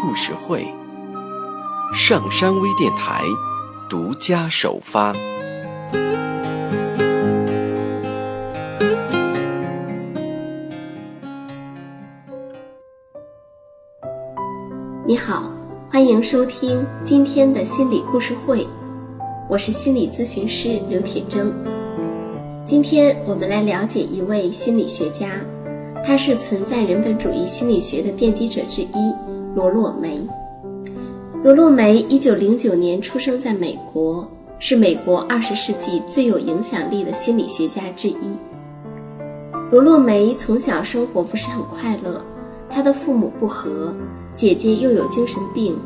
故事会，上山微电台独家首发。你好，欢迎收听今天的心理故事会，我是心理咨询师刘铁铮。今天我们来了解一位心理学家，他是存在人本主义心理学的奠基者之一——罗洛梅。罗洛梅一九零九年出生在美国，是美国二十世纪最有影响力的心理学家之一。罗洛梅从小生活不是很快乐，他的父母不和，姐姐又有精神病，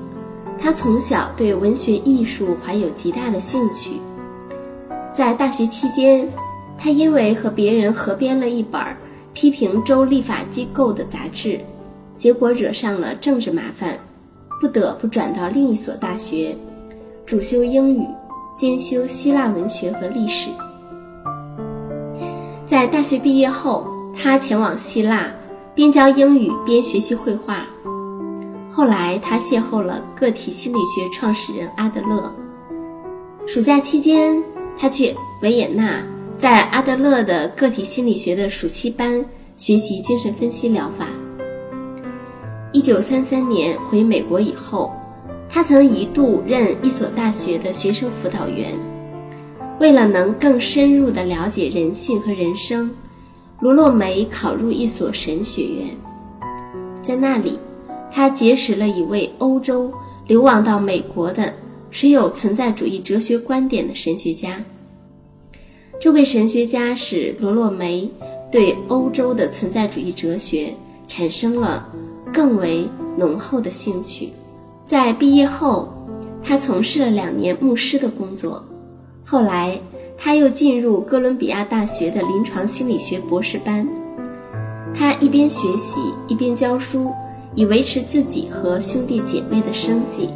他从小对文学艺术怀有极大的兴趣。在大学期间，他因为和别人合编了一本批评州立法机构的杂志，结果惹上了政治麻烦，不得不转到另一所大学，主修英语，兼修希腊文学和历史。在大学毕业后，他前往希腊，边教英语边学习绘画。后来，他邂逅了个体心理学创始人阿德勒。暑假期间，他去维也纳。在阿德勒的个体心理学的暑期班学习精神分析疗法。一九三三年回美国以后，他曾一度任一所大学的学生辅导员。为了能更深入地了解人性和人生，罗洛梅考入一所神学院。在那里，他结识了一位欧洲流亡到美国的持有存在主义哲学观点的神学家。这位神学家使罗洛梅对欧洲的存在主义哲学产生了更为浓厚的兴趣。在毕业后，他从事了两年牧师的工作。后来，他又进入哥伦比亚大学的临床心理学博士班。他一边学习一边教书，以维持自己和兄弟姐妹的生计。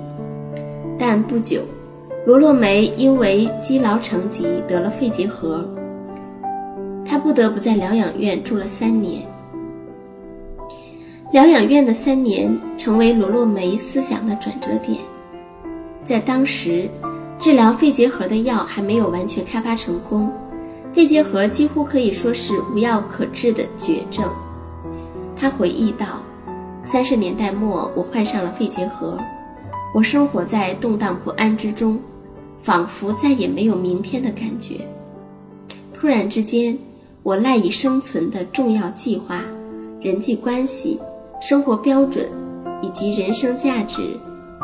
但不久，罗洛梅因为积劳成疾得了肺结核，他不得不在疗养院住了三年。疗养院的三年成为罗洛梅思想的转折点。在当时，治疗肺结核的药还没有完全开发成功，肺结核几乎可以说是无药可治的绝症。他回忆道：“三十年代末，我患上了肺结核，我生活在动荡不安之中。”仿佛再也没有明天的感觉。突然之间，我赖以生存的重要计划、人际关系、生活标准以及人生价值，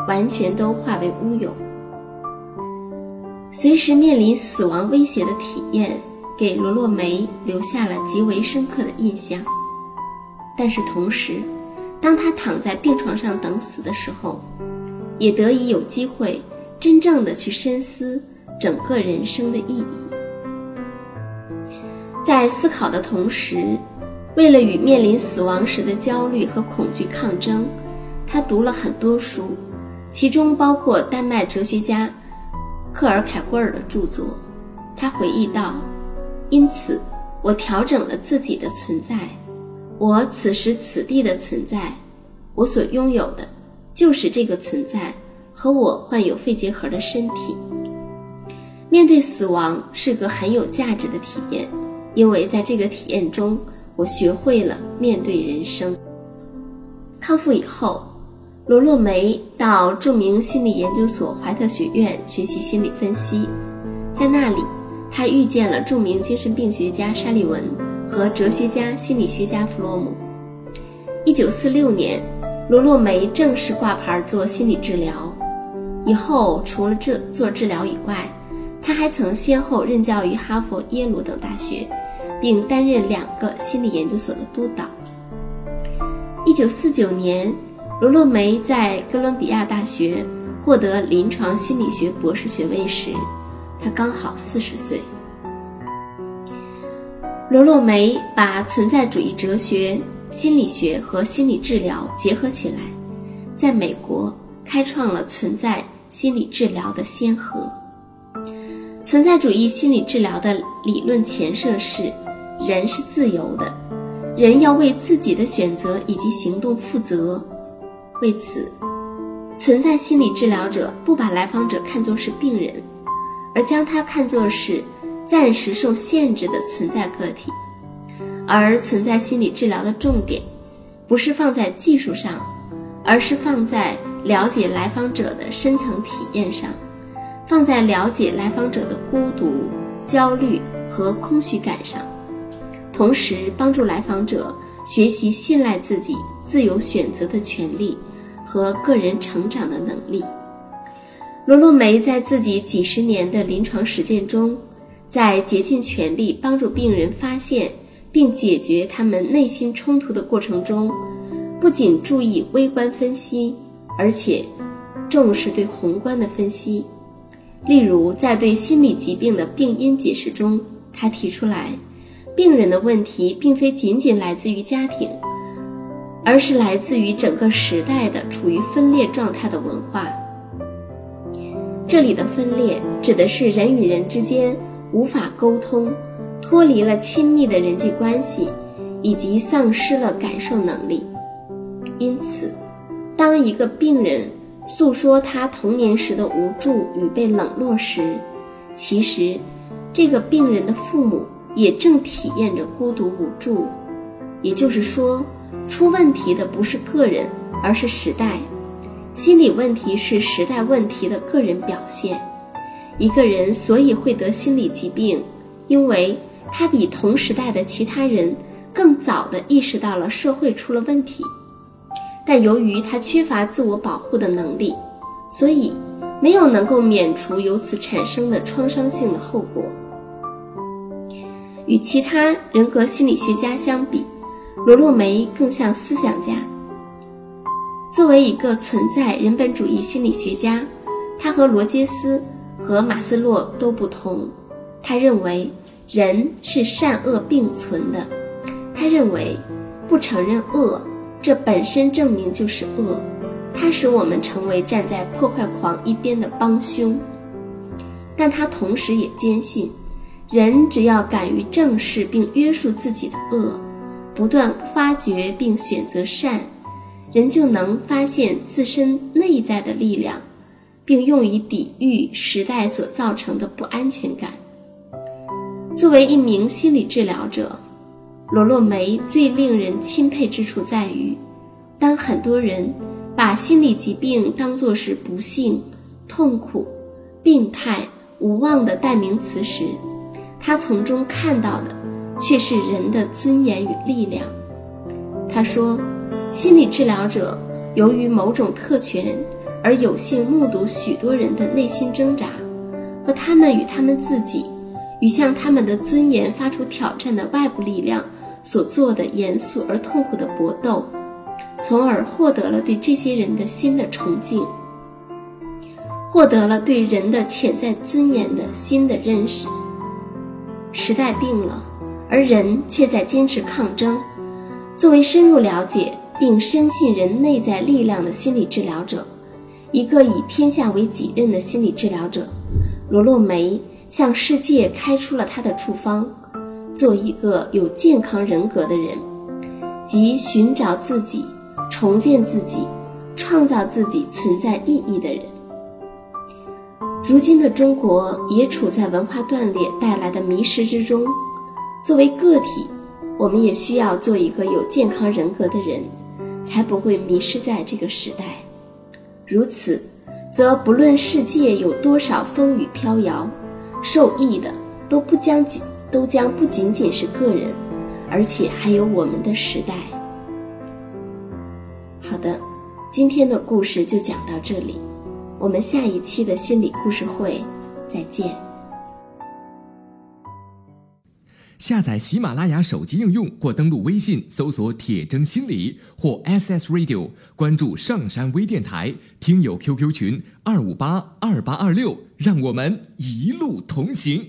完全都化为乌有。随时面临死亡威胁的体验，给罗洛梅留下了极为深刻的印象。但是同时，当他躺在病床上等死的时候，也得以有机会。真正的去深思整个人生的意义，在思考的同时，为了与面临死亡时的焦虑和恐惧抗争，他读了很多书，其中包括丹麦哲学家克尔凯郭尔的著作。他回忆道：“因此，我调整了自己的存在，我此时此地的存在，我所拥有的，就是这个存在。”和我患有肺结核的身体，面对死亡是个很有价值的体验，因为在这个体验中，我学会了面对人生。康复以后，罗洛梅到著名心理研究所怀特学院学习心理分析，在那里，他遇见了著名精神病学家沙利文和哲学家、心理学家弗洛姆。一九四六年，罗洛梅正式挂牌做心理治疗。以后，除了这做治疗以外，他还曾先后任教于哈佛、耶鲁等大学，并担任两个心理研究所的督导。一九四九年，罗洛梅在哥伦比亚大学获得临床心理学博士学位时，他刚好四十岁。罗洛梅把存在主义哲学、心理学和心理治疗结合起来，在美国开创了存在心理治疗的先河。存在主义心理治疗的理论前设是：人是自由的，人要为自己的选择以及行动负责。为此，存在心理治疗者不把来访者看作是病人，而将他看作是。暂时受限制的存在个体，而存在心理治疗的重点，不是放在技术上，而是放在了解来访者的深层体验上，放在了解来访者的孤独、焦虑和空虚感上，同时帮助来访者学习信赖自己自由选择的权利和个人成长的能力。罗洛梅在自己几十年的临床实践中。在竭尽全力帮助病人发现并解决他们内心冲突的过程中，不仅注意微观分析，而且重视对宏观的分析。例如，在对心理疾病的病因解释中，他提出来，病人的问题并非仅仅来自于家庭，而是来自于整个时代的处于分裂状态的文化。这里的分裂指的是人与人之间。无法沟通，脱离了亲密的人际关系，以及丧失了感受能力。因此，当一个病人诉说他童年时的无助与被冷落时，其实这个病人的父母也正体验着孤独无助。也就是说，出问题的不是个人，而是时代。心理问题是时代问题的个人表现。一个人所以会得心理疾病，因为他比同时代的其他人更早地意识到了社会出了问题，但由于他缺乏自我保护的能力，所以没有能够免除由此产生的创伤性的后果。与其他人格心理学家相比，罗洛梅更像思想家。作为一个存在人本主义心理学家，他和罗杰斯。和马斯洛都不同，他认为人是善恶并存的。他认为不承认恶，这本身证明就是恶，它使我们成为站在破坏狂一边的帮凶。但他同时也坚信，人只要敢于正视并约束自己的恶，不断发掘并选择善，人就能发现自身内在的力量。并用于抵御时代所造成的不安全感。作为一名心理治疗者，罗洛梅最令人钦佩之处在于，当很多人把心理疾病当作是不幸、痛苦、病态、无望的代名词时，他从中看到的却是人的尊严与力量。他说，心理治疗者由于某种特权。而有幸目睹许多人的内心挣扎，和他们与他们自己，与向他们的尊严发出挑战的外部力量所做的严肃而痛苦的搏斗，从而获得了对这些人的新的崇敬，获得了对人的潜在尊严的新的认识。时代病了，而人却在坚持抗争。作为深入了解并深信人内在力量的心理治疗者。一个以天下为己任的心理治疗者，罗洛梅向世界开出了他的处方：做一个有健康人格的人，即寻找自己、重建自己、创造自己存在意义的人。如今的中国也处在文化断裂带来的迷失之中。作为个体，我们也需要做一个有健康人格的人，才不会迷失在这个时代。如此，则不论世界有多少风雨飘摇，受益的都不将仅都将不仅仅是个人，而且还有我们的时代。好的，今天的故事就讲到这里，我们下一期的心理故事会再见。下载喜马拉雅手机应用或登录微信搜索“铁铮心理”或 SS Radio，关注上山微电台听友 QQ 群二五八二八二六，让我们一路同行。